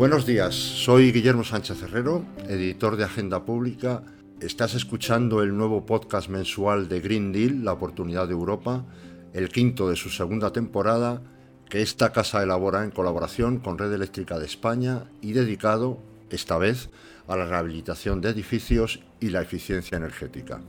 Buenos días, soy Guillermo Sánchez Herrero, editor de Agenda Pública. Estás escuchando el nuevo podcast mensual de Green Deal, La Oportunidad de Europa, el quinto de su segunda temporada, que esta casa elabora en colaboración con Red Eléctrica de España y dedicado, esta vez, a la rehabilitación de edificios y la eficiencia energética.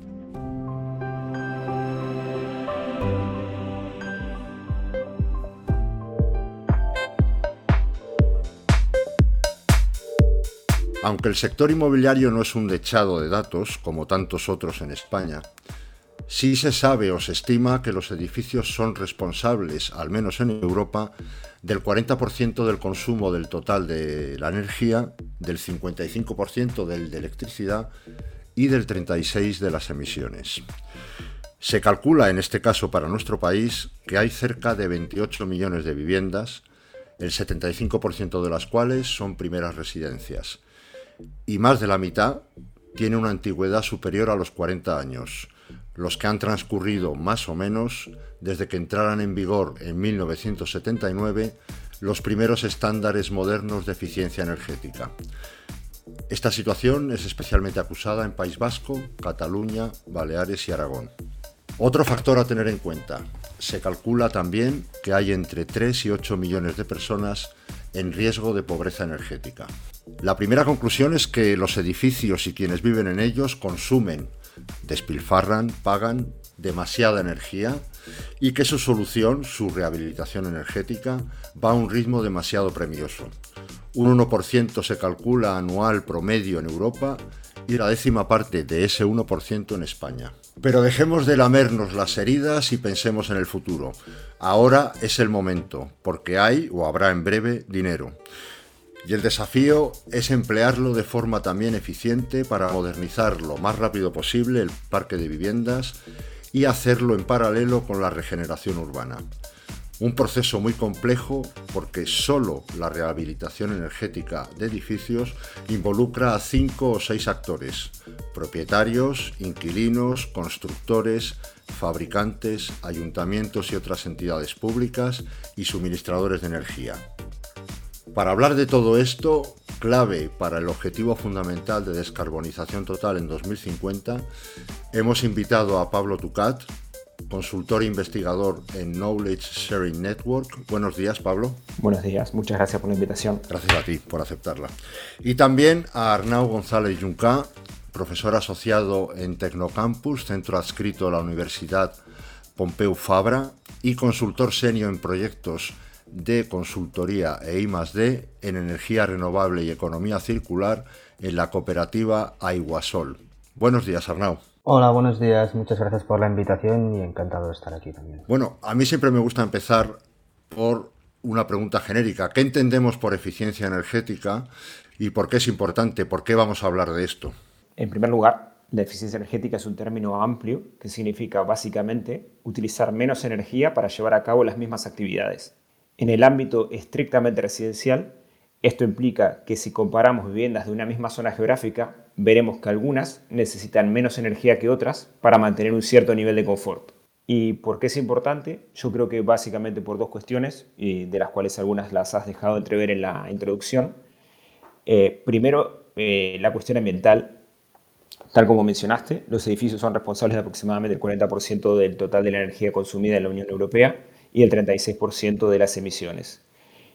Aunque el sector inmobiliario no es un dechado de datos, como tantos otros en España, sí se sabe o se estima que los edificios son responsables, al menos en Europa, del 40% del consumo del total de la energía, del 55% del de electricidad y del 36% de las emisiones. Se calcula en este caso para nuestro país que hay cerca de 28 millones de viviendas, el 75% de las cuales son primeras residencias y más de la mitad tiene una antigüedad superior a los 40 años, los que han transcurrido más o menos desde que entraran en vigor en 1979 los primeros estándares modernos de eficiencia energética. Esta situación es especialmente acusada en País Vasco, Cataluña, Baleares y Aragón. Otro factor a tener en cuenta. Se calcula también que hay entre 3 y 8 millones de personas en riesgo de pobreza energética. La primera conclusión es que los edificios y quienes viven en ellos consumen, despilfarran, pagan demasiada energía y que su solución, su rehabilitación energética, va a un ritmo demasiado premioso. Un 1% se calcula anual promedio en Europa y la décima parte de ese 1% en España. Pero dejemos de lamernos las heridas y pensemos en el futuro. Ahora es el momento, porque hay o habrá en breve dinero. Y el desafío es emplearlo de forma también eficiente para modernizar lo más rápido posible el parque de viviendas y hacerlo en paralelo con la regeneración urbana. Un proceso muy complejo porque solo la rehabilitación energética de edificios involucra a cinco o seis actores, propietarios, inquilinos, constructores, fabricantes, ayuntamientos y otras entidades públicas y suministradores de energía. Para hablar de todo esto, clave para el objetivo fundamental de descarbonización total en 2050, hemos invitado a Pablo Tucat, consultor e investigador en Knowledge Sharing Network. Buenos días, Pablo. Buenos días, muchas gracias por la invitación. Gracias a ti por aceptarla. Y también a Arnau González Junca, profesor asociado en Tecnocampus, centro adscrito a la Universidad Pompeu Fabra y consultor senior en proyectos de consultoría e I+D en energía renovable y economía circular en la cooperativa Aiguasol. Buenos días, Arnau. Hola, buenos días. Muchas gracias por la invitación y encantado de estar aquí también. Bueno, a mí siempre me gusta empezar por una pregunta genérica. ¿Qué entendemos por eficiencia energética y por qué es importante? ¿Por qué vamos a hablar de esto? En primer lugar, la eficiencia energética es un término amplio que significa básicamente utilizar menos energía para llevar a cabo las mismas actividades. En el ámbito estrictamente residencial, esto implica que si comparamos viviendas de una misma zona geográfica, veremos que algunas necesitan menos energía que otras para mantener un cierto nivel de confort. ¿Y por qué es importante? Yo creo que básicamente por dos cuestiones, y de las cuales algunas las has dejado entrever en la introducción. Eh, primero, eh, la cuestión ambiental. Tal como mencionaste, los edificios son responsables de aproximadamente el 40% del total de la energía consumida en la Unión Europea y el 36% de las emisiones.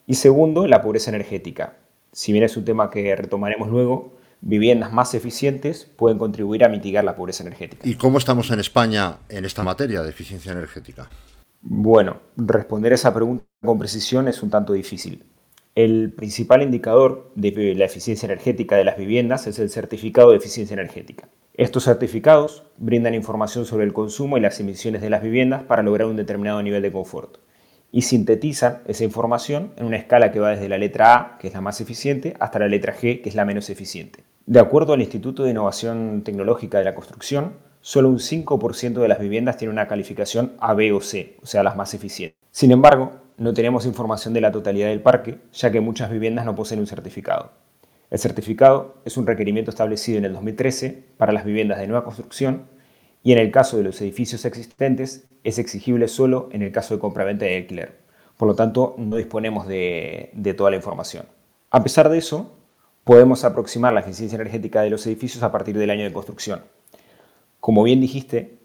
Y segundo, la pobreza energética. Si bien es un tema que retomaremos luego, viviendas más eficientes pueden contribuir a mitigar la pobreza energética. ¿Y cómo estamos en España en esta materia de eficiencia energética? Bueno, responder esa pregunta con precisión es un tanto difícil. El principal indicador de la eficiencia energética de las viviendas es el certificado de eficiencia energética. Estos certificados brindan información sobre el consumo y las emisiones de las viviendas para lograr un determinado nivel de confort y sintetizan esa información en una escala que va desde la letra A, que es la más eficiente, hasta la letra G, que es la menos eficiente. De acuerdo al Instituto de Innovación Tecnológica de la Construcción, solo un 5% de las viviendas tiene una calificación A, B o C, o sea, las más eficientes. Sin embargo, no tenemos información de la totalidad del parque, ya que muchas viviendas no poseen un certificado. El certificado es un requerimiento establecido en el 2013 para las viviendas de nueva construcción y en el caso de los edificios existentes es exigible solo en el caso de compraventa de alquiler. Por lo tanto, no disponemos de, toda la información. A pesar de eso, podemos aproximar la eficiencia energética de los edificios a partir del año de construcción. Como bien dijiste,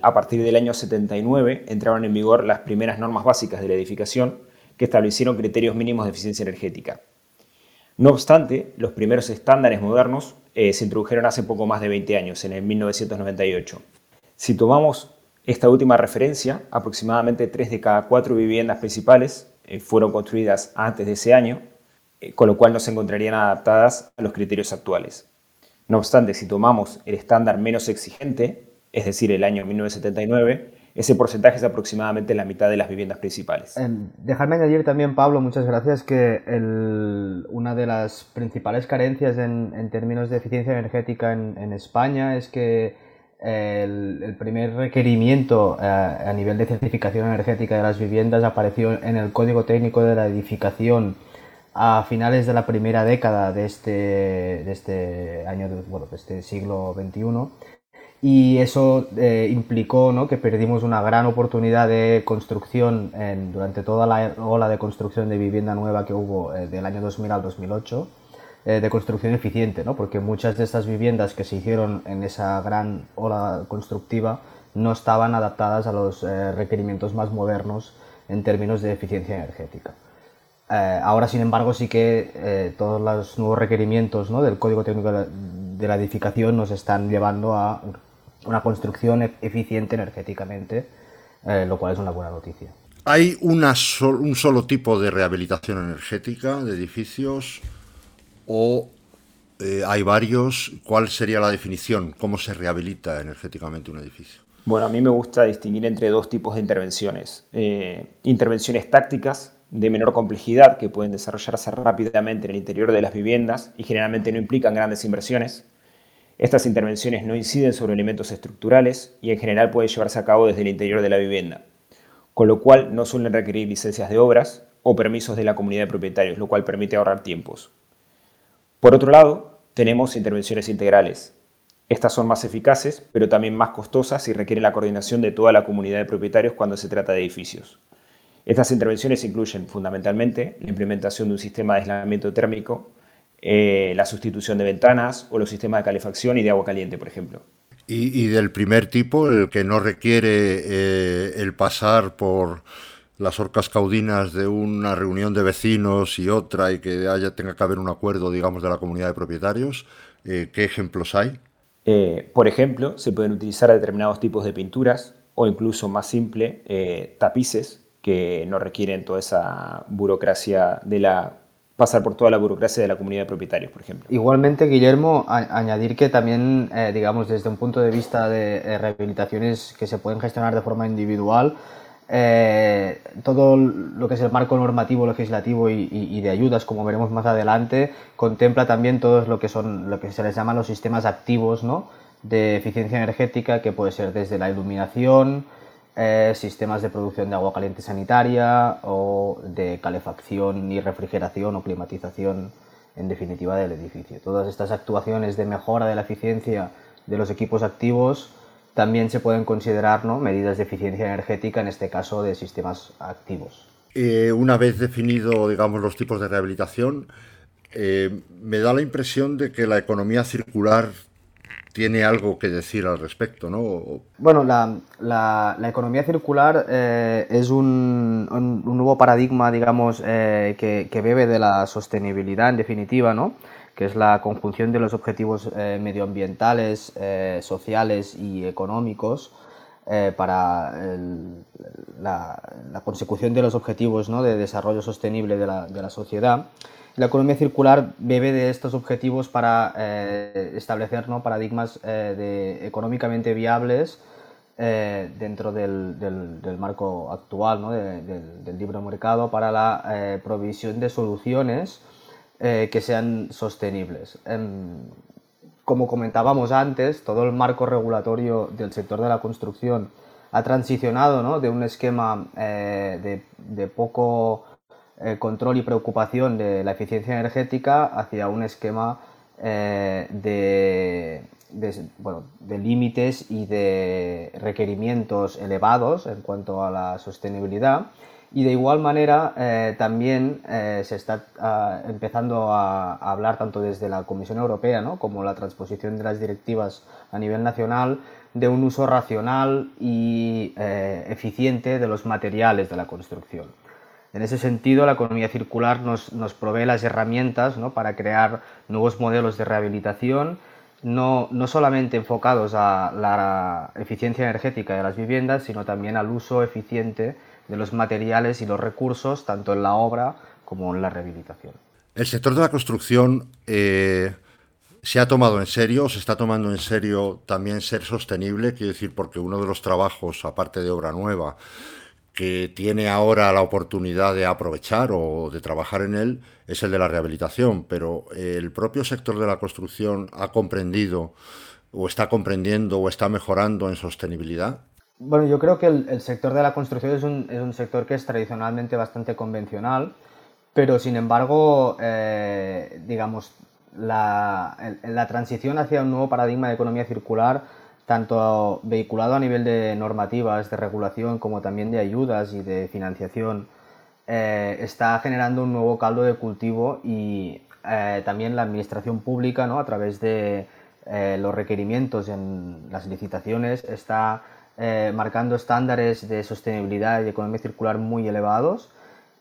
a partir del año 79 entraron en vigor las primeras normas básicas de la edificación que establecieron criterios mínimos de eficiencia energética. No obstante, los primeros estándares modernos eh, se introdujeron hace poco más de 20 años, en el 1998. Si tomamos esta última referencia, aproximadamente 3 de cada 4 viviendas principales eh, fueron construidas antes de ese año, con lo cual no se encontrarían adaptadas a los criterios actuales. No obstante, si tomamos el estándar menos exigente, es decir, el año 1979, ese porcentaje es aproximadamente la mitad de las viviendas principales. Eh, Dejarme añadir también, Pablo, muchas gracias, que una de las principales carencias en, términos de eficiencia energética en, España es que el, primer requerimiento eh, a nivel de certificación energética de las viviendas apareció en el Código Técnico de la Edificación a finales de la primera década de este, de este año, bueno, de este siglo XXI y eso eh, implicó ¿no? que perdimos una gran oportunidad de construcción durante toda la ola de construcción de vivienda nueva que hubo eh, del año 2000 al 2008, eh, de construcción eficiente, ¿no? porque muchas de estas viviendas que se hicieron en esa gran ola constructiva no estaban adaptadas a los requerimientos más modernos en términos de eficiencia energética. Ahora, sin embargo, sí que todos los nuevos requerimientos ¿no? del Código Técnico de la Edificación nos están llevando a una construcción e-, eficiente energéticamente, eh, lo cual es una buena noticia. ¿Hay una un solo tipo de rehabilitación energética de edificios o eh, hay varios? ¿Cuál sería la definición? ¿Cómo se rehabilita energéticamente un edificio? Bueno, a mí me gusta distinguir entre dos tipos de intervenciones. Eh, intervenciones tácticas de menor complejidad que pueden desarrollarse rápidamente en el interior de las viviendas y generalmente no implican grandes inversiones estas intervenciones no inciden sobre elementos estructurales y en general pueden llevarse a cabo desde el interior de la vivienda, con lo cual no suelen requerir licencias de obras o permisos de la comunidad de propietarios, lo cual permite ahorrar tiempos. Por otro lado, tenemos intervenciones integrales. Estas son más eficaces, pero también más costosas y requieren la coordinación de toda la comunidad de propietarios cuando se trata de edificios. Estas intervenciones incluyen fundamentalmente la implementación de un sistema de aislamiento térmico eh, la sustitución de ventanas o los sistemas de calefacción y de agua caliente, por ejemplo. Y, del primer tipo, el que no requiere eh, el pasar por las orcas caudinas de una reunión de vecinos y otra y que haya, tenga que haber un acuerdo, digamos, de la comunidad de propietarios, eh, ¿qué ejemplos hay? por ejemplo, se pueden utilizar determinados tipos de pinturas o incluso más simple, tapices que no requieren toda esa burocracia de la pasar por toda la burocracia de la comunidad de propietarios, por ejemplo. Igualmente, Guillermo, añadir que también, eh, digamos, desde un punto de vista de eh, rehabilitaciones que se pueden gestionar de forma individual, eh, todo lo que es el marco normativo, legislativo y, de ayudas, como veremos más adelante, contempla también todo lo que son lo que se les llama los sistemas activos ¿no? de eficiencia energética, que puede ser desde la iluminación, eh, sistemas de producción de agua caliente sanitaria o de calefacción y refrigeración o climatización en definitiva del edificio. Todas estas actuaciones de mejora de la eficiencia de los equipos activos también se pueden considerar medidas de eficiencia energética, en este caso de sistemas activos. Eh, una vez definido digamos, los tipos de rehabilitación, eh, me da la impresión de que la economía circular tiene algo que decir al respecto, ¿no? Bueno, la, economía circular eh, es un, nuevo paradigma, digamos, eh, que, bebe de la sostenibilidad, en definitiva, ¿no? que es la conjunción de los objetivos eh, medioambientales, sociales y económicos para la, consecución de los objetivos ¿no? de desarrollo sostenible de la, de la sociedad. La economía circular bebe de estos objetivos para eh, establecer paradigmas eh, de, económicamente viables eh, dentro del, marco actual del, libre mercado para la provisión de soluciones que sean sostenibles. Como comentábamos antes, todo el marco regulatorio del sector de la construcción ha transicionado de un esquema de, de poco eh, control y preocupación de la eficiencia energética hacia un esquema eh, de, de, límites y de requerimientos elevados en cuanto a la sostenibilidad Y de igual manera, eh, también se está ah, empezando a, hablar tanto desde la Comisión Europea ¿no? como la transposición de las directivas a nivel nacional de un uso racional y eficiente de los materiales de la construcción. En ese sentido, la economía circular nos, nos provee las herramientas ¿no? para crear nuevos modelos de rehabilitación, no, no, solamente enfocados a la eficiencia energética de las viviendas, sino también al uso eficiente de los materiales y los recursos, tanto en la obra como en la rehabilitación. El sector de la construcción eh, se ha tomado en serio, se está tomando en serio también ser sostenible, quiero decir, porque uno de los trabajos, aparte de obra nueva, que tiene ahora la oportunidad de aprovechar o de trabajar en él es el de la rehabilitación, pero el propio sector de la construcción ha comprendido o está comprendiendo o está mejorando en sostenibilidad. Bueno, yo creo que el, sector de la construcción es un, es un, sector que es tradicionalmente bastante convencional, pero sin embargo, eh, digamos, la, la, transición hacia un nuevo paradigma de economía circular, tanto vehiculado a nivel de normativas, de regulación, como también de ayudas y de financiación, eh, está generando un nuevo caldo de cultivo y eh, también la administración pública, ¿no? a través de los requerimientos en las licitaciones, está eh, marcando estándares de sostenibilidad y economía circular muy elevados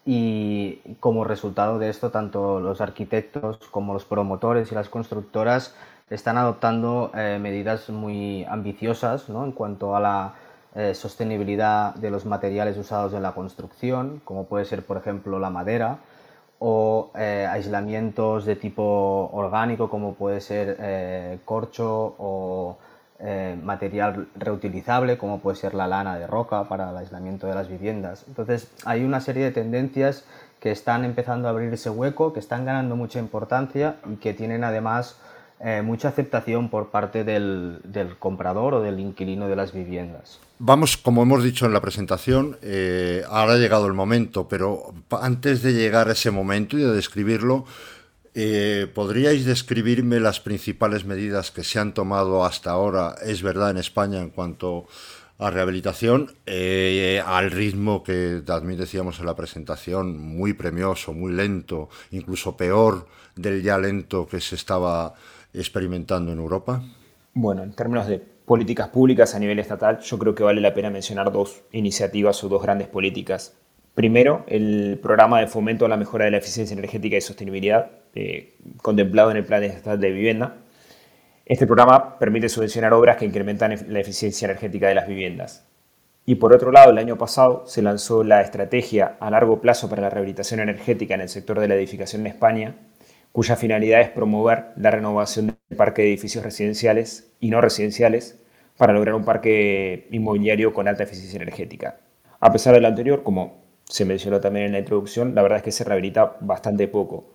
y como resultado de esto tanto los arquitectos como los promotores y las constructoras están adoptando eh, medidas muy ambiciosas ¿no? en cuanto a la eh, sostenibilidad de los materiales usados en la construcción, como puede ser por ejemplo la madera, o aislamientos de tipo orgánico como puede ser corcho o eh, material reutilizable, como puede ser la lana de roca para el aislamiento de las viviendas. Entonces, hay una serie de tendencias que están empezando a abrir ese hueco, que están ganando mucha importancia y que tienen además eh, mucha aceptación por parte del, comprador o del inquilino de las viviendas. Vamos, como hemos dicho en la presentación, eh, ahora ha llegado el momento, pero antes de llegar a ese momento y de describirlo, eh, ¿Podríais describirme las principales medidas que se han tomado hasta ahora, es verdad, en España en cuanto a rehabilitación, eh, al ritmo que también decíamos en la presentación, muy premioso, muy lento, incluso peor del ya lento que se estaba experimentando en Europa? Bueno, en términos de políticas públicas a nivel estatal, yo creo que vale la pena mencionar dos iniciativas o dos grandes políticas. Primero, el programa de fomento a la mejora de la eficiencia energética y sostenibilidad, eh, contemplado en el Plan Estatal de Vivienda. Este programa permite subvencionar obras que incrementan la eficiencia energética de las viviendas. Y por otro lado, el año pasado se lanzó la estrategia a largo plazo para la rehabilitación energética en el sector de la edificación en España, cuya finalidad es promover la renovación del parque de edificios residenciales y no residenciales para lograr un parque inmobiliario con alta eficiencia energética. A pesar de lo anterior, como se mencionó también en la introducción, la verdad es que se rehabilita bastante poco.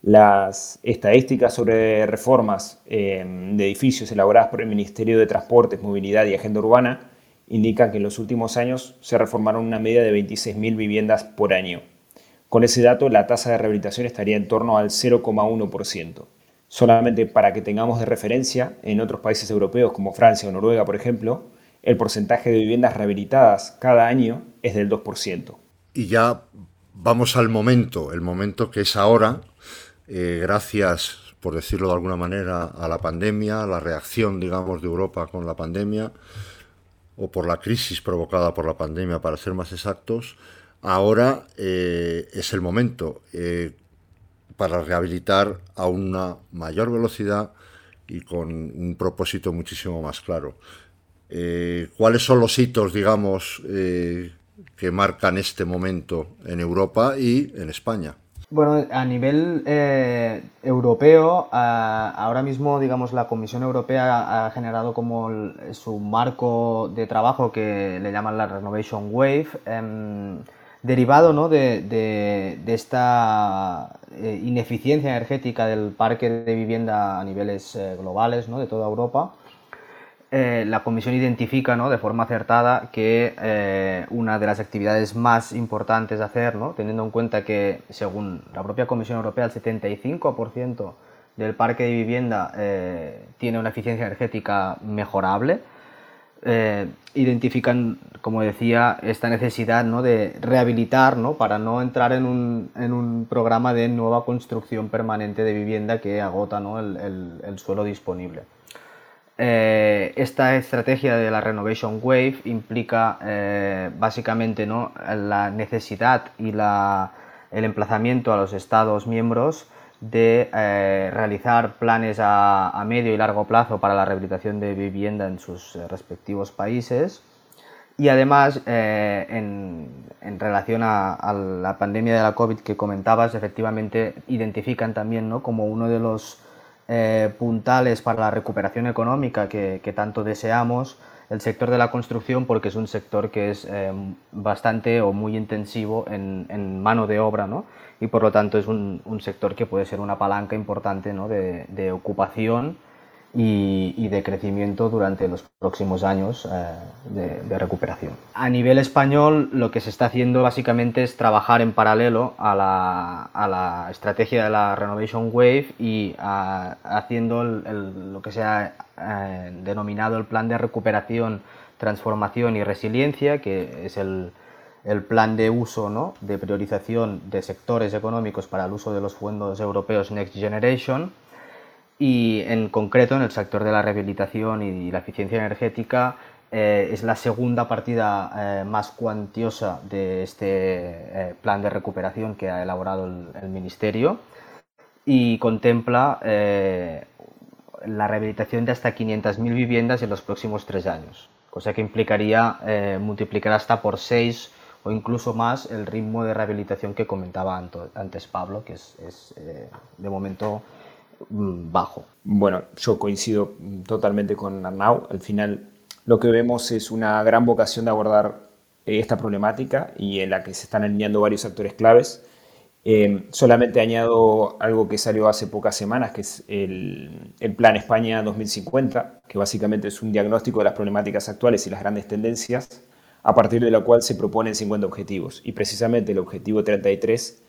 Las estadísticas sobre reformas eh, de edificios elaboradas por el Ministerio de Transportes, Movilidad y Agenda Urbana indican que en los últimos años se reformaron una media de 26.000 viviendas por año. Con ese dato, la tasa de rehabilitación estaría en torno al 0,1%. Solamente para que tengamos de referencia, en otros países europeos como Francia o Noruega, por ejemplo, el porcentaje de viviendas rehabilitadas cada año es del 2%. Y ya vamos al momento, el momento que es ahora, eh, gracias, por decirlo de alguna manera, a la pandemia, a la reacción, digamos, de Europa con la pandemia, o por la crisis provocada por la pandemia, para ser más exactos, ahora eh, es el momento eh, para rehabilitar a una mayor velocidad y con un propósito muchísimo más claro. ¿Cuáles son los hitos, digamos, que marcan este momento en Europa y en España? Bueno, a nivel eh, europeo, ahora mismo, digamos, la Comisión Europea ha generado como su marco de trabajo que le llaman la Renovation Wave, em, derivado ¿no? de, esta eh, ineficiencia energética del parque de vivienda a niveles eh, globales ¿no? de toda Europa eh, la Comisión identifica ¿no? de forma acertada que una de las actividades más importantes a hacer, ¿no? teniendo en cuenta que según la propia Comisión Europea el 75% del parque de vivienda tiene una eficiencia energética mejorable, eh, identifican, como decía, esta necesidad ¿no? de rehabilitar ¿no? para no entrar en un, en un, programa de nueva construcción permanente de vivienda que agota ¿no? el, el, suelo disponible. Eh, esta estrategia de la Renovation Wave implica eh, básicamente ¿no? la necesidad y la, el emplazamiento a los Estados miembros de eh, realizar planes a, medio y largo plazo para la rehabilitación de vivienda en sus eh, respectivos países. Y además, eh, en, relación a, la pandemia de la COVID que comentabas, efectivamente identifican también ¿no? como uno de los puntales para la recuperación económica que, tanto deseamos el sector de la construcción porque es un sector que es bastante o muy intensivo en, en mano de obra, ¿no? Y por lo tanto es un, sector que puede ser una palanca importante de, ocupación y, de crecimiento durante los próximos años eh, de, recuperación. A nivel español lo que se está haciendo básicamente es trabajar en paralelo a la, estrategia de la Renovation Wave y haciendo lo que se ha eh, denominado el plan de recuperación, transformación y resiliencia, que es el, el plan de uso, ¿no? de priorización de sectores económicos para el uso de los fondos europeos Next Generation y en concreto en el sector de la rehabilitación y la eficiencia energética eh, es la segunda partida eh, más cuantiosa de este eh, plan de recuperación que ha elaborado el, Ministerio y contempla la rehabilitación de hasta 500.000 viviendas en los próximos tres años, cosa que implicaría multiplicar hasta por seis o incluso más el ritmo de rehabilitación que comentaba antes Pablo, que es, eh, de momento mm, bajo. Bueno, yo coincido totalmente con Arnau. Al final lo que vemos es una gran vocación de abordar eh, esta problemática y en la que se están alineando varios actores claves. Eh, solamente añado algo que salió hace pocas semanas, que es el, el, Plan España 2050, que básicamente es un diagnóstico de las problemáticas actuales y las grandes tendencias a partir de la cual se proponen 50 objetivos. Y precisamente el objetivo 33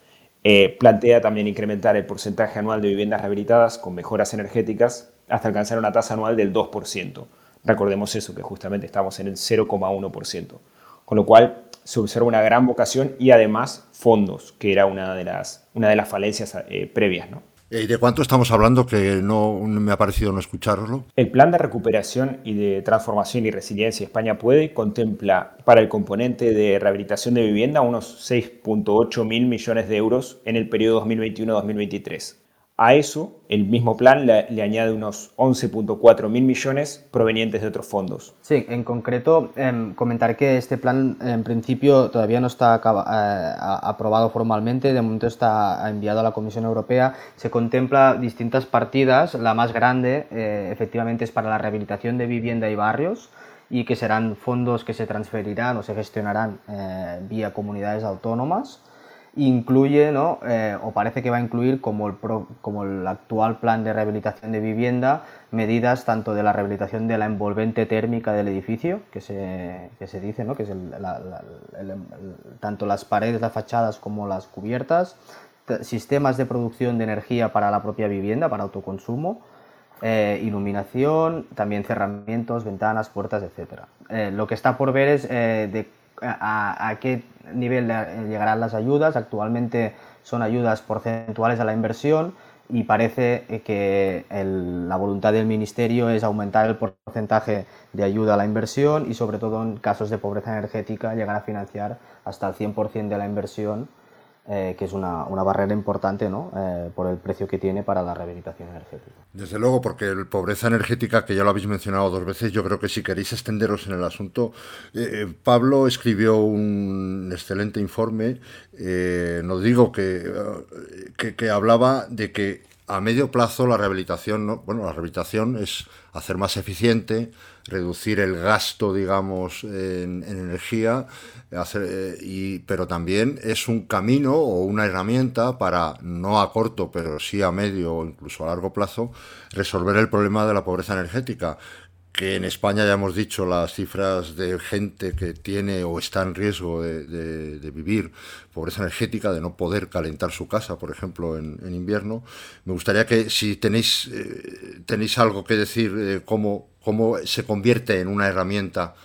eh, plantea también incrementar el porcentaje anual de viviendas rehabilitadas con mejoras energéticas hasta alcanzar una tasa anual del 2%. Recordemos eso, que justamente estamos en el 0,1%. Con lo cual se observa una gran vocación y además fondos, que era una de las, una de las falencias eh, previas. ¿no? ¿Y de cuánto estamos hablando que no me ha parecido no escucharlo? El plan de recuperación y de transformación y resiliencia España puede contempla para el componente de rehabilitación de vivienda unos 6.8 mil millones de euros en el periodo 2021-2023. A eso, el mismo plan le, añade unos 11.4 mil millones provenientes de otros fondos. Sí, en concreto, em, comentar que este plan en principio todavía no está eh, aprobado formalmente, de momento está enviado a la Comisión Europea. Se contempla distintas partidas, la más grande eh, efectivamente es para la rehabilitación de vivienda y barrios y que serán fondos que se transferirán o se gestionarán eh, vía comunidades autónomas incluye, ¿no? Eh, o parece que va a incluir, como el, como el actual plan de rehabilitación de vivienda, medidas tanto de la rehabilitación de la envolvente térmica del edificio, que se, que se dice, ¿no? que es tanto las paredes, las fachadas como las cubiertas, sistemas de producción de energía para la propia vivienda, para autoconsumo, eh, iluminación, también cerramientos, ventanas, puertas, etc. Eh, lo que está por ver es de a, qué nivel llegarán las ayudas. Actualmente son ayudas porcentuales a la inversión y parece que la voluntad del Ministerio es aumentar el porcentaje de ayuda a la inversión y sobre todo en casos de pobreza energética llegar a financiar hasta el 100% de la inversión eh, que es una, barrera importante ¿no? Eh, por el precio que tiene para la rehabilitación energética. Desde luego, porque la pobreza energética, que ya lo habéis mencionado dos veces, yo creo que si queréis extenderos en el asunto, eh, Pablo escribió un excelente informe, no digo que, que, que hablaba de que a medio plazo la rehabilitación, ¿no? bueno, la rehabilitación es hacer más eficiente, reducir el gasto, digamos, en, energía, eh, y, pero también es un camino o una herramienta para, no a corto, pero sí a medio o incluso a largo plazo, resolver el problema de la pobreza energética que en España ya hemos dicho las cifras de gente que tiene o está en riesgo de, vivir pobreza energética, de no poder calentar su casa, por ejemplo, en, invierno. Me gustaría que si tenéis, eh, tenéis algo que decir, cómo, cómo se convierte en una herramienta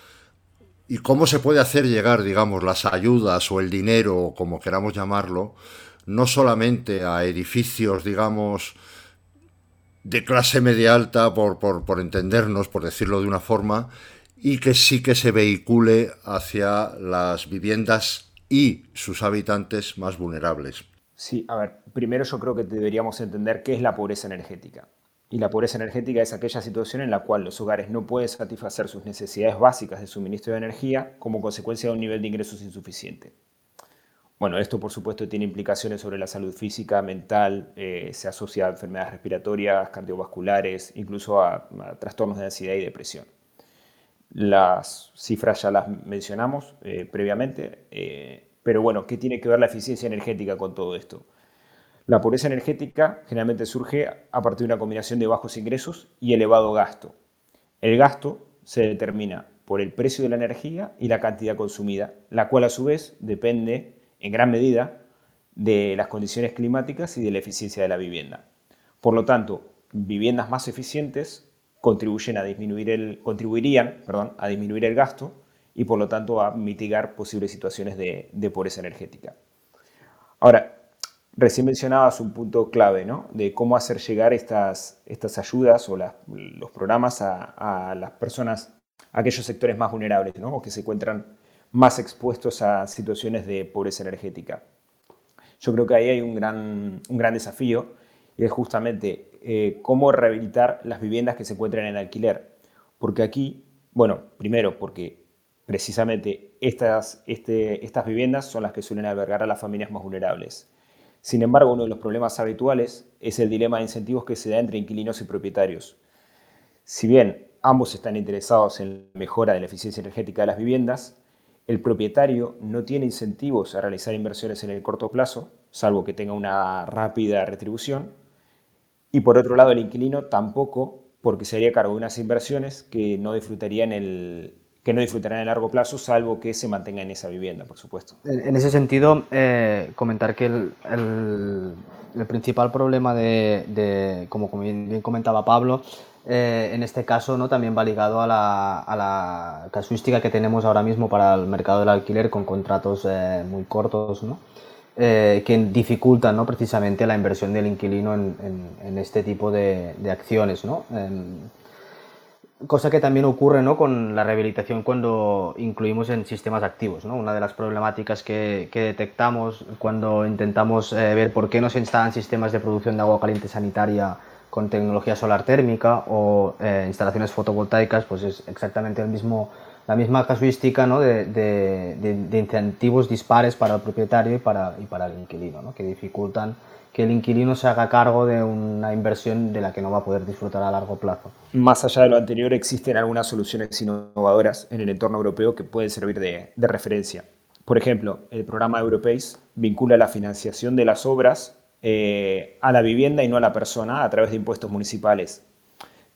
y cómo se puede hacer llegar, digamos, las ayudas o el dinero, como queramos llamarlo, no solamente a edificios, digamos, de clase media alta, por, por, entendernos, por decirlo de una forma, y que sí que se vehicule hacia las viviendas y sus habitantes más vulnerables. Sí, a ver, primero yo creo que deberíamos entender qué es la pobreza energética. Y la pobreza energética es aquella situación en la cual los hogares no pueden satisfacer sus necesidades básicas de suministro de energía como consecuencia de un nivel de ingresos insuficiente. Bueno, esto por supuesto tiene implicaciones sobre la salud física, mental, eh, se asocia a enfermedades respiratorias, cardiovasculares, incluso a, trastornos de ansiedad y depresión. Las cifras ya las mencionamos eh, previamente, eh, pero bueno, ¿qué tiene que ver la eficiencia energética con todo esto? La pobreza energética generalmente surge a partir de una combinación de bajos ingresos y elevado gasto. El gasto se determina por el precio de la energía y la cantidad consumida, la cual a su vez depende en gran medida de las condiciones climáticas y de la eficiencia de la vivienda. Por lo tanto, viviendas más eficientes contribuyen a disminuir el, contribuirían perdón, a disminuir el gasto y por lo tanto a mitigar posibles situaciones de, de pobreza energética. Ahora, Recién mencionabas un punto clave, ¿no? De cómo hacer llegar estas, estas ayudas o los programas a, las personas, a aquellos sectores más vulnerables, ¿no? O que se encuentran más expuestos a situaciones de pobreza energética. Yo creo que ahí hay un gran, un gran desafío y es justamente eh, cómo rehabilitar las viviendas que se encuentran en alquiler. Porque aquí, bueno, primero porque precisamente estas, este, estas viviendas son las que suelen albergar a las familias más vulnerables. Sin embargo, uno de los problemas habituales es el dilema de incentivos que se da entre inquilinos y propietarios. Si bien ambos están interesados en la mejora de la eficiencia energética de las viviendas, el propietario no tiene incentivos a realizar inversiones en el corto plazo, salvo que tenga una rápida retribución, y por otro lado el inquilino tampoco, porque se haría cargo de unas inversiones que no disfrutaría en el, que no disfrutarán a largo plazo, salvo que se mantenga en esa vivienda, por supuesto. En ese sentido, eh, comentar que el, el, principal problema de, como bien comentaba Pablo, eh, en este caso ¿no? también va ligado a la, a la, casuística que tenemos ahora mismo para el mercado del alquiler con contratos eh, muy cortos, ¿no? que dificultan ¿no? precisamente la inversión del inquilino en, en, este tipo de, de acciones. ¿no? Cosa que también ocurre ¿no? con la rehabilitación cuando incluimos en sistemas activos. ¿no? Una de las problemáticas que, detectamos cuando intentamos eh, ver por qué no se instalan sistemas de producción de agua caliente sanitaria con tecnología solar térmica o eh, instalaciones fotovoltaicas, pues es exactamente el mismo, la misma casuística ¿no? de, de, de, incentivos dispares para el propietario y para, y para el inquilino, ¿no? que dificultan que el inquilino se haga cargo de una inversión de la que no va a poder disfrutar a largo plazo. Más allá de lo anterior, existen algunas soluciones innovadoras en el entorno europeo que pueden servir de, referencia. Por ejemplo, el programa Europace vincula la financiación de las obras eh, a la vivienda y no a la persona a través de impuestos municipales.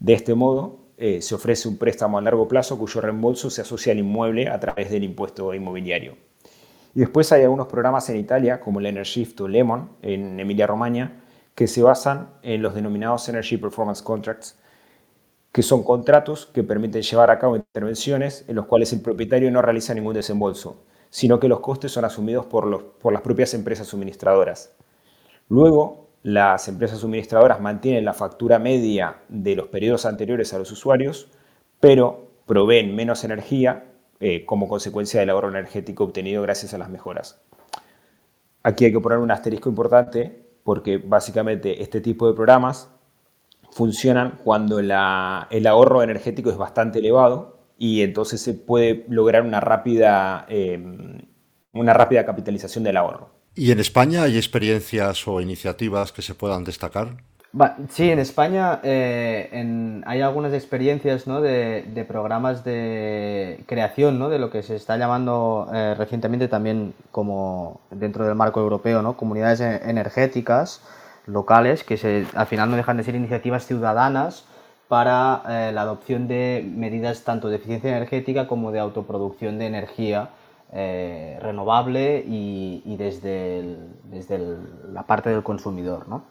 De este modo, eh, se ofrece un préstamo a largo plazo cuyo reembolso se asocia al inmueble a través del impuesto inmobiliario. Y después hay algunos programas en Italia, como el Enershift o Lemon, en Emilia-Romagna, que se basan en los denominados Energy Performance Contracts, que son contratos que permiten llevar a cabo intervenciones en los cuales el propietario no realiza ningún desembolso, sino que los costes son asumidos por, los, por las propias empresas suministradoras. Luego, las empresas suministradoras mantienen la factura media de los periodos anteriores a los usuarios, pero proveen menos energía eh, como consecuencia del ahorro energético obtenido gracias a las mejoras. Aquí hay que poner un asterisco importante porque básicamente este tipo de programas funcionan cuando el ahorro energético es bastante elevado y entonces se puede lograr una rápida, em, una rápida capitalización del ahorro. ¿Y en España hay experiencias o iniciativas que se puedan destacar? Sí, en España eh, hay algunas experiencias de, programas de creación de lo que se está llamando eh, recientemente también como dentro del marco europeo, ¿no? comunidades e-, energéticas locales que al final no dejan de ser iniciativas ciudadanas para eh, la adopción de medidas tanto de eficiencia energética como de autoproducción de energía renovable y, desde, desde la parte del consumidor. ¿no?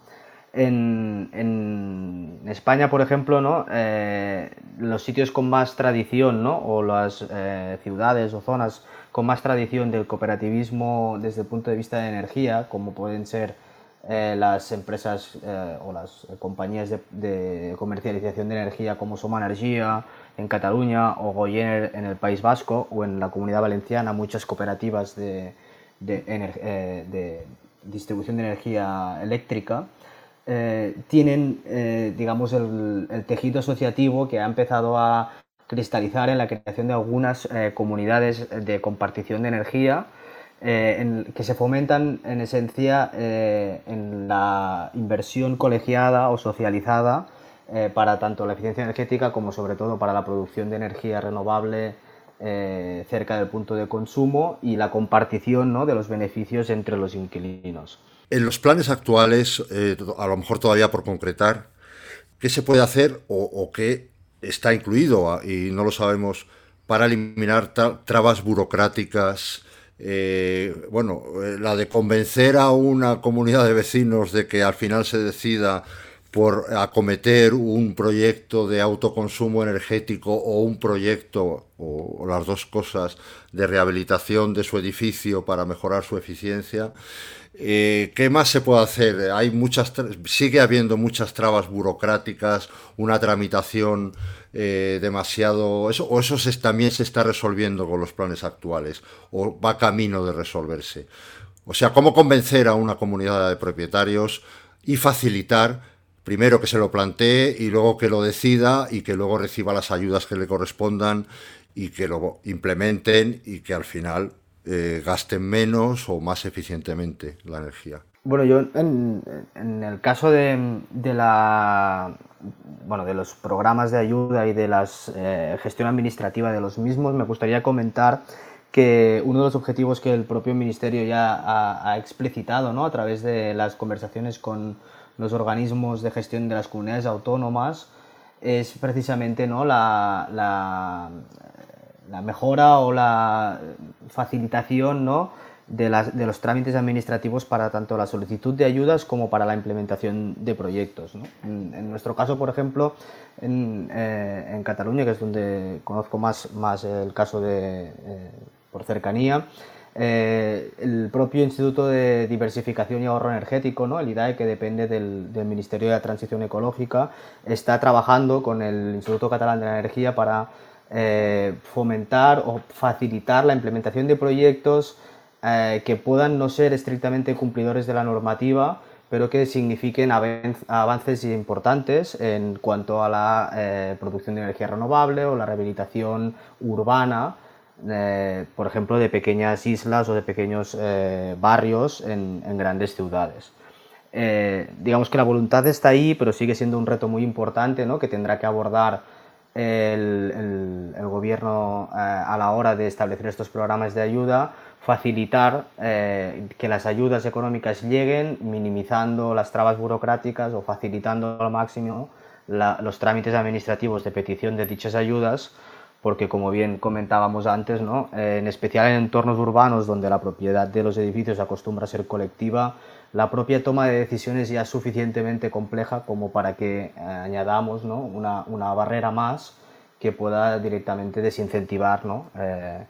En, España, por ejemplo, ¿no? Eh, los sitios con más tradición ¿no? o las eh, ciudades o zonas con más tradición del cooperativismo desde el punto de vista de energía, como pueden ser eh, las empresas o las compañías de, comercialización de energía como Soma Energía en Cataluña o Goyer en el País Vasco o en la Comunidad Valenciana, muchas cooperativas de, de distribución de energía eléctrica eh, tienen, eh, digamos, el, tejido asociativo que ha empezado a cristalizar en la creación de algunas eh, comunidades de compartición de energía que se fomentan en esencia en la inversión colegiada o socializada para tanto la eficiencia energética como sobre todo para la producción de energía renovable cerca del punto de consumo y la compartición ¿no? de los beneficios entre los inquilinos. En los planes actuales, eh, a lo mejor todavía por concretar, ¿qué se puede hacer o, qué está incluido, ah, y no lo sabemos, para eliminar trabas burocráticas? Eh, bueno, eh, la de convencer a una comunidad de vecinos de que al final se decida por acometer un proyecto de autoconsumo energético o un proyecto, o, las dos cosas, de rehabilitación de su edificio para mejorar su eficiencia. Eh, ¿Qué más se puede hacer? Hay muchas, sigue habiendo muchas trabas burocráticas, una tramitación eh, demasiado... Eso, ¿O eso también se está resolviendo con los planes actuales? ¿O va camino de resolverse? O sea, ¿cómo convencer a una comunidad de propietarios y facilitar primero que se lo plantee y luego que lo decida y que luego reciba las ayudas que le correspondan y que lo implementen y que al final eh, gasten menos o más eficientemente la energía. Bueno, yo en, el caso de, bueno, de los programas de ayuda y de la eh, gestión administrativa de los mismos, me gustaría comentar que uno de los objetivos que el propio Ministerio ya ha, explicitado ¿no? a través de las conversaciones con, los organismos de gestión de las comunidades autónomas es precisamente ¿no? la, mejora o la facilitación ¿no? de, las, de, los trámites administrativos para tanto la solicitud de ayudas como para la implementación de proyectos. En, nuestro caso, por ejemplo, en, eh, en, Cataluña, que es donde conozco más, más el caso de, eh, por cercanía, eh, el propio Instituto de Diversificación y Ahorro Energético, ¿no? el IDAE, que depende del, Ministerio de la Transición Ecológica, está trabajando con el Instituto Catalán de la Energía para eh, fomentar o facilitar la implementación de proyectos eh, que puedan no ser estrictamente cumplidores de la normativa, pero que signifiquen avances importantes en cuanto a la producción de energía renovable o la rehabilitación urbana por ejemplo, de pequeñas islas o de pequeños eh, barrios en, grandes ciudades. Eh, digamos que la voluntad está ahí, pero sigue siendo un reto muy importante ¿no? que tendrá que abordar el, gobierno eh, a la hora de establecer estos programas de ayuda, facilitar que las ayudas económicas lleguen, minimizando las trabas burocráticas o facilitando al máximo los trámites administrativos de petición de dichas ayudas porque como bien comentábamos antes, ¿no? Eh, en especial en entornos urbanos donde la propiedad de los edificios acostumbra a ser colectiva, la propia toma de decisiones ya es suficientemente compleja como para que eh, añadamos una, una, barrera más que pueda directamente desincentivar. Eh,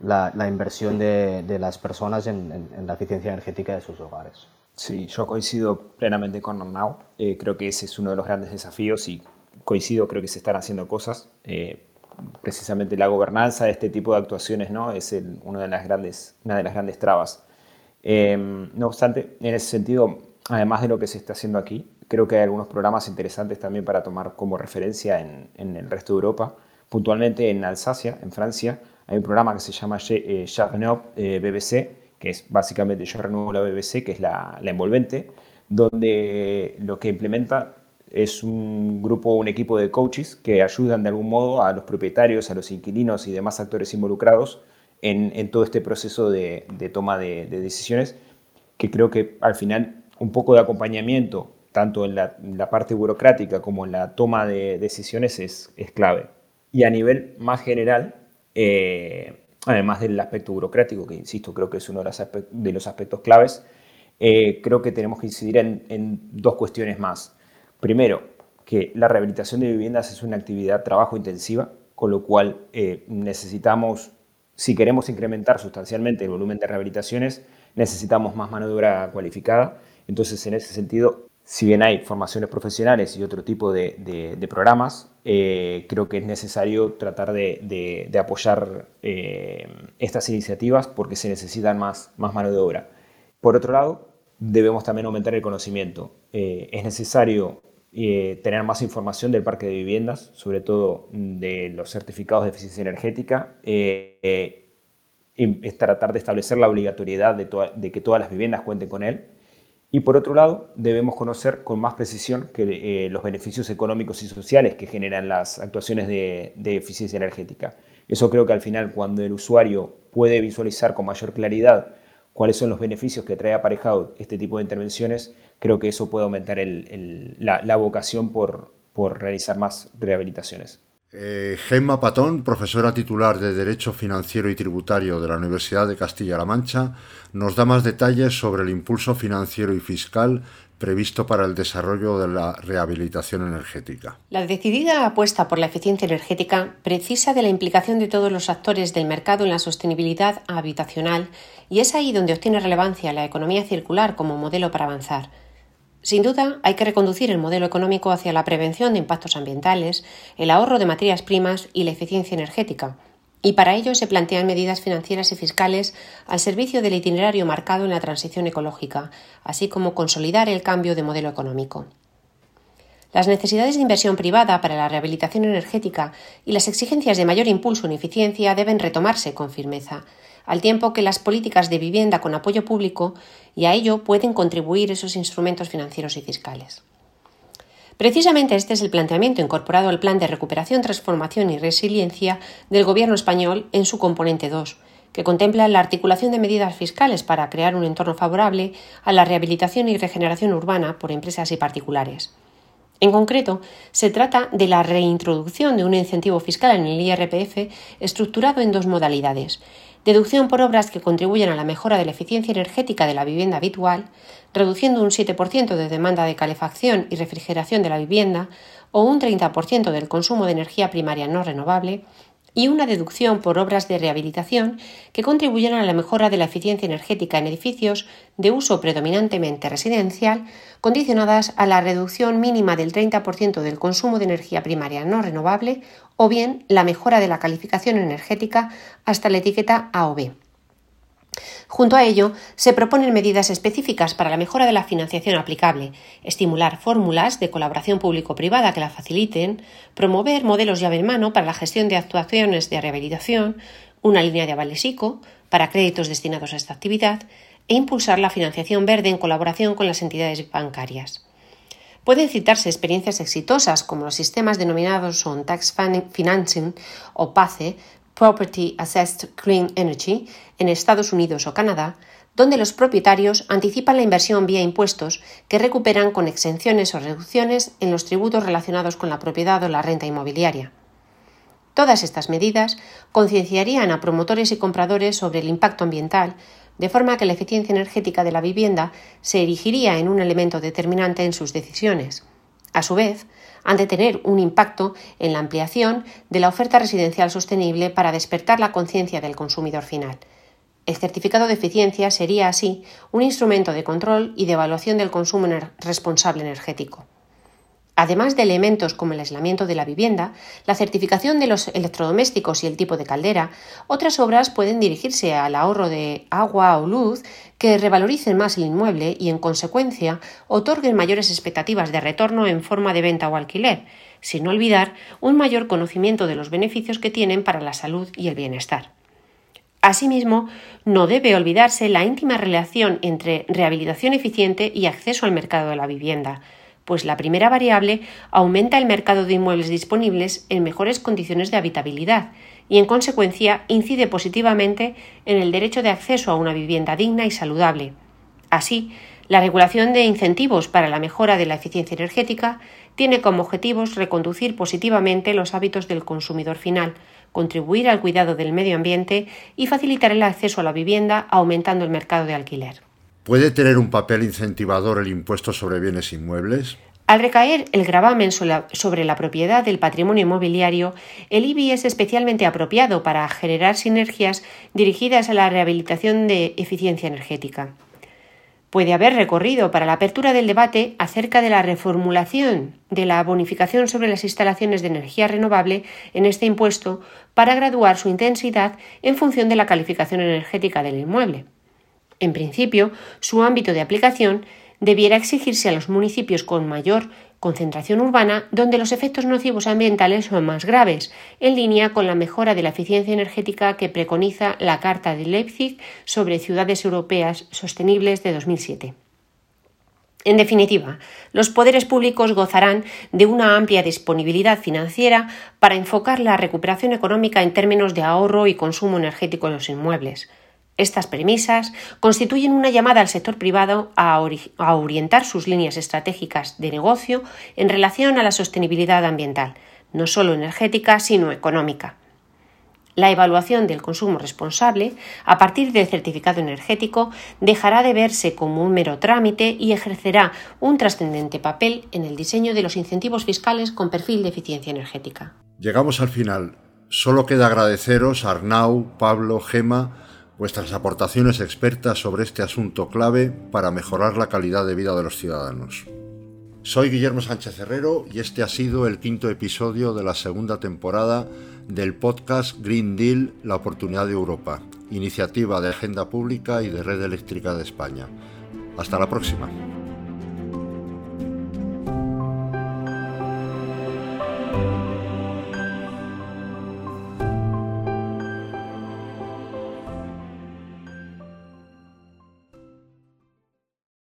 la, la, inversión de, de las personas en, en, la eficiencia energética de sus hogares. Sí, yo coincido plenamente con Arnau. creo que ese es uno de los grandes desafíos y coincido, creo que se están haciendo cosas precisamente la gobernanza de este tipo de actuaciones ¿no? es una, de las grandes, una de las grandes trabas. Em, no obstante, en ese sentido, además de lo que se está haciendo aquí, creo que hay algunos programas interesantes también para tomar como referencia en, el resto de Europa. Puntualmente en Alsacia, en Francia, hay un programa que se llama eh, eh BBC, que es básicamente Yo renuevo la BBC, que es la, la envolvente, donde lo que implementa es un grupo, un equipo de coaches que ayudan de algún modo a los propietarios, a los inquilinos y demás actores involucrados en, todo este proceso de, toma de, decisiones, que creo que al final un poco de acompañamiento, tanto en la, parte burocrática como en la toma de decisiones, es, clave. Y a nivel más general, eh, además del aspecto burocrático, que insisto, creo que es uno de los, aspectos, claves, eh, creo que tenemos que incidir en, dos cuestiones más. Primero, que la rehabilitación de viviendas es una actividad trabajo intensiva, con lo cual eh, necesitamos, si queremos incrementar sustancialmente el volumen de rehabilitaciones, necesitamos más mano de obra cualificada. Entonces, en ese sentido, si bien hay formaciones profesionales y otro tipo de, programas, eh, creo que es necesario tratar de, apoyar estas iniciativas porque se necesitan más, más mano de obra. Por otro lado, debemos también aumentar el conocimiento. Eh, es necesario eh, tener más información del parque de viviendas, sobre todo de los certificados de eficiencia energética, eh, es tratar de establecer la obligatoriedad de, que todas las viviendas cuenten con él. Y por otro lado, debemos conocer con más precisión que, los beneficios económicos y sociales que generan las actuaciones de eficiencia energética. Eso creo que al final, cuando el usuario puede visualizar con mayor claridad cuáles son los beneficios que trae aparejado este tipo de intervenciones, creo que eso puede aumentar la, vocación por, realizar más rehabilitaciones. Eh, Gemma Patón, profesora titular de Derecho Financiero y Tributario de la Universidad de Castilla-La Mancha, nos da más detalles sobre el impulso financiero y fiscal previsto para el desarrollo de la rehabilitación energética. La decidida apuesta por la eficiencia energética precisa de la implicación de todos los actores del mercado en la sostenibilidad habitacional y es ahí donde obtiene relevancia la economía circular como modelo para avanzar. Sin duda, hay que reconducir el modelo económico hacia la prevención de impactos ambientales, el ahorro de materias primas y la eficiencia energética, y para ello se plantean medidas financieras y fiscales al servicio del itinerario marcado en la transición ecológica, así como consolidar el cambio de modelo económico. Las necesidades de inversión privada para la rehabilitación energética y las exigencias de mayor impulso en eficiencia deben retomarse con firmeza, al tiempo que las políticas de vivienda con apoyo público y a ello pueden contribuir esos instrumentos financieros y fiscales. Precisamente este es el planteamiento incorporado al Plan de Recuperación, Transformación y Resiliencia del Gobierno español en su componente 2, que contempla la articulación de medidas fiscales para crear un entorno favorable a la rehabilitación y regeneración urbana por empresas y particulares. En concreto, se trata de la reintroducción de un incentivo fiscal en el IRPF estructurado en dos modalidades, deducción por obras que contribuyen a la mejora de la eficiencia energética de la vivienda habitual, reduciendo un 7% de demanda de calefacción y refrigeración de la vivienda o un 30% del consumo de energía primaria no renovable, y una deducción por obras de rehabilitación que contribuyen a la mejora de la eficiencia energética en edificios de uso predominantemente residencial, condicionadas a la reducción mínima del 30% del consumo de energía primaria no renovable o bien la mejora de la calificación energética hasta la etiqueta A o B. Junto a ello, se proponen medidas específicas para la mejora de la financiación aplicable, estimular fórmulas de colaboración público-privada que la faciliten, promover modelos llave en mano para la gestión de actuaciones de rehabilitación, una línea de avales ICO para créditos destinados a esta actividad e impulsar la financiación verde en colaboración con las entidades bancarias. Pueden citarse experiencias exitosas como los sistemas denominados On Tax Financing o PACE, Property Assessed Clean Energy, en Estados Unidos o Canadá, donde los propietarios anticipan la inversión vía impuestos que recuperan con exenciones o reducciones en los tributos relacionados con la propiedad o la renta inmobiliaria. Todas estas medidas concienciarían a promotores y compradores sobre el impacto ambiental de forma que la eficiencia energética de la vivienda se erigiría en un elemento determinante en sus decisiones. A su vez, han de tener un impacto en la ampliación de la oferta residencial sostenible para despertar la conciencia del consumidor final. El certificado de eficiencia sería así un instrumento de control y de evaluación del consumo responsable energético. Además de elementos como el aislamiento de la vivienda, la certificación de los electrodomésticos y el tipo de caldera, otras obras pueden dirigirse al ahorro de agua o luz que revaloricen más el inmueble y, en consecuencia, otorguen mayores expectativas de retorno en forma de venta o alquiler, sin olvidar un mayor conocimiento de los beneficios que tienen para la salud y el bienestar. Asimismo, no debe olvidarse la íntima relación entre rehabilitación eficiente y acceso al mercado de la vivienda, pues la primera variable aumenta el mercado de inmuebles disponibles en mejores condiciones de habitabilidad y, en consecuencia, incide positivamente en el derecho de acceso a una vivienda digna y saludable. Así, la regulación de incentivos para la mejora de la eficiencia energética tiene como objetivos reconducir positivamente los hábitos del consumidor final, contribuir al cuidado del medio ambiente y facilitar el acceso a la vivienda aumentando el mercado de alquiler. ¿Puede tener un papel incentivador el impuesto sobre bienes inmuebles? Al recaer el gravamen sobre la propiedad del patrimonio inmobiliario, el IBI es especialmente apropiado para generar sinergias dirigidas a la rehabilitación de eficiencia energética. Puede haber recorrido para la apertura del debate acerca de la reformulación de la bonificación sobre las instalaciones de energía renovable en este impuesto para graduar su intensidad en función de la calificación energética del inmueble. En principio, su ámbito de aplicación debiera exigirse a los municipios con mayor concentración urbana donde los efectos nocivos ambientales son más graves, en línea con la mejora de la eficiencia energética que preconiza la Carta de Leipzig sobre ciudades europeas sostenibles de 2007. En definitiva, los poderes públicos gozarán de una amplia disponibilidad financiera para enfocar la recuperación económica en términos de ahorro y consumo energético en los inmuebles. Estas premisas constituyen una llamada al sector privado a, orientar sus líneas estratégicas de negocio en relación a la sostenibilidad ambiental, no solo energética, sino económica. La evaluación del consumo responsable, a partir del certificado energético, dejará de verse como un mero trámite y ejercerá un trascendente papel en el diseño de los incentivos fiscales con perfil de eficiencia energética. Llegamos al final. Solo queda agradeceros a Arnau, Pablo, Gema, vuestras aportaciones expertas sobre este asunto clave para mejorar la calidad de vida de los ciudadanos. Soy Guillermo Sánchez Herrero y este ha sido el quinto episodio de la segunda temporada del podcast Green Deal, la oportunidad de Europa, iniciativa de Agenda Pública y de Red Eléctrica de España. Hasta la próxima.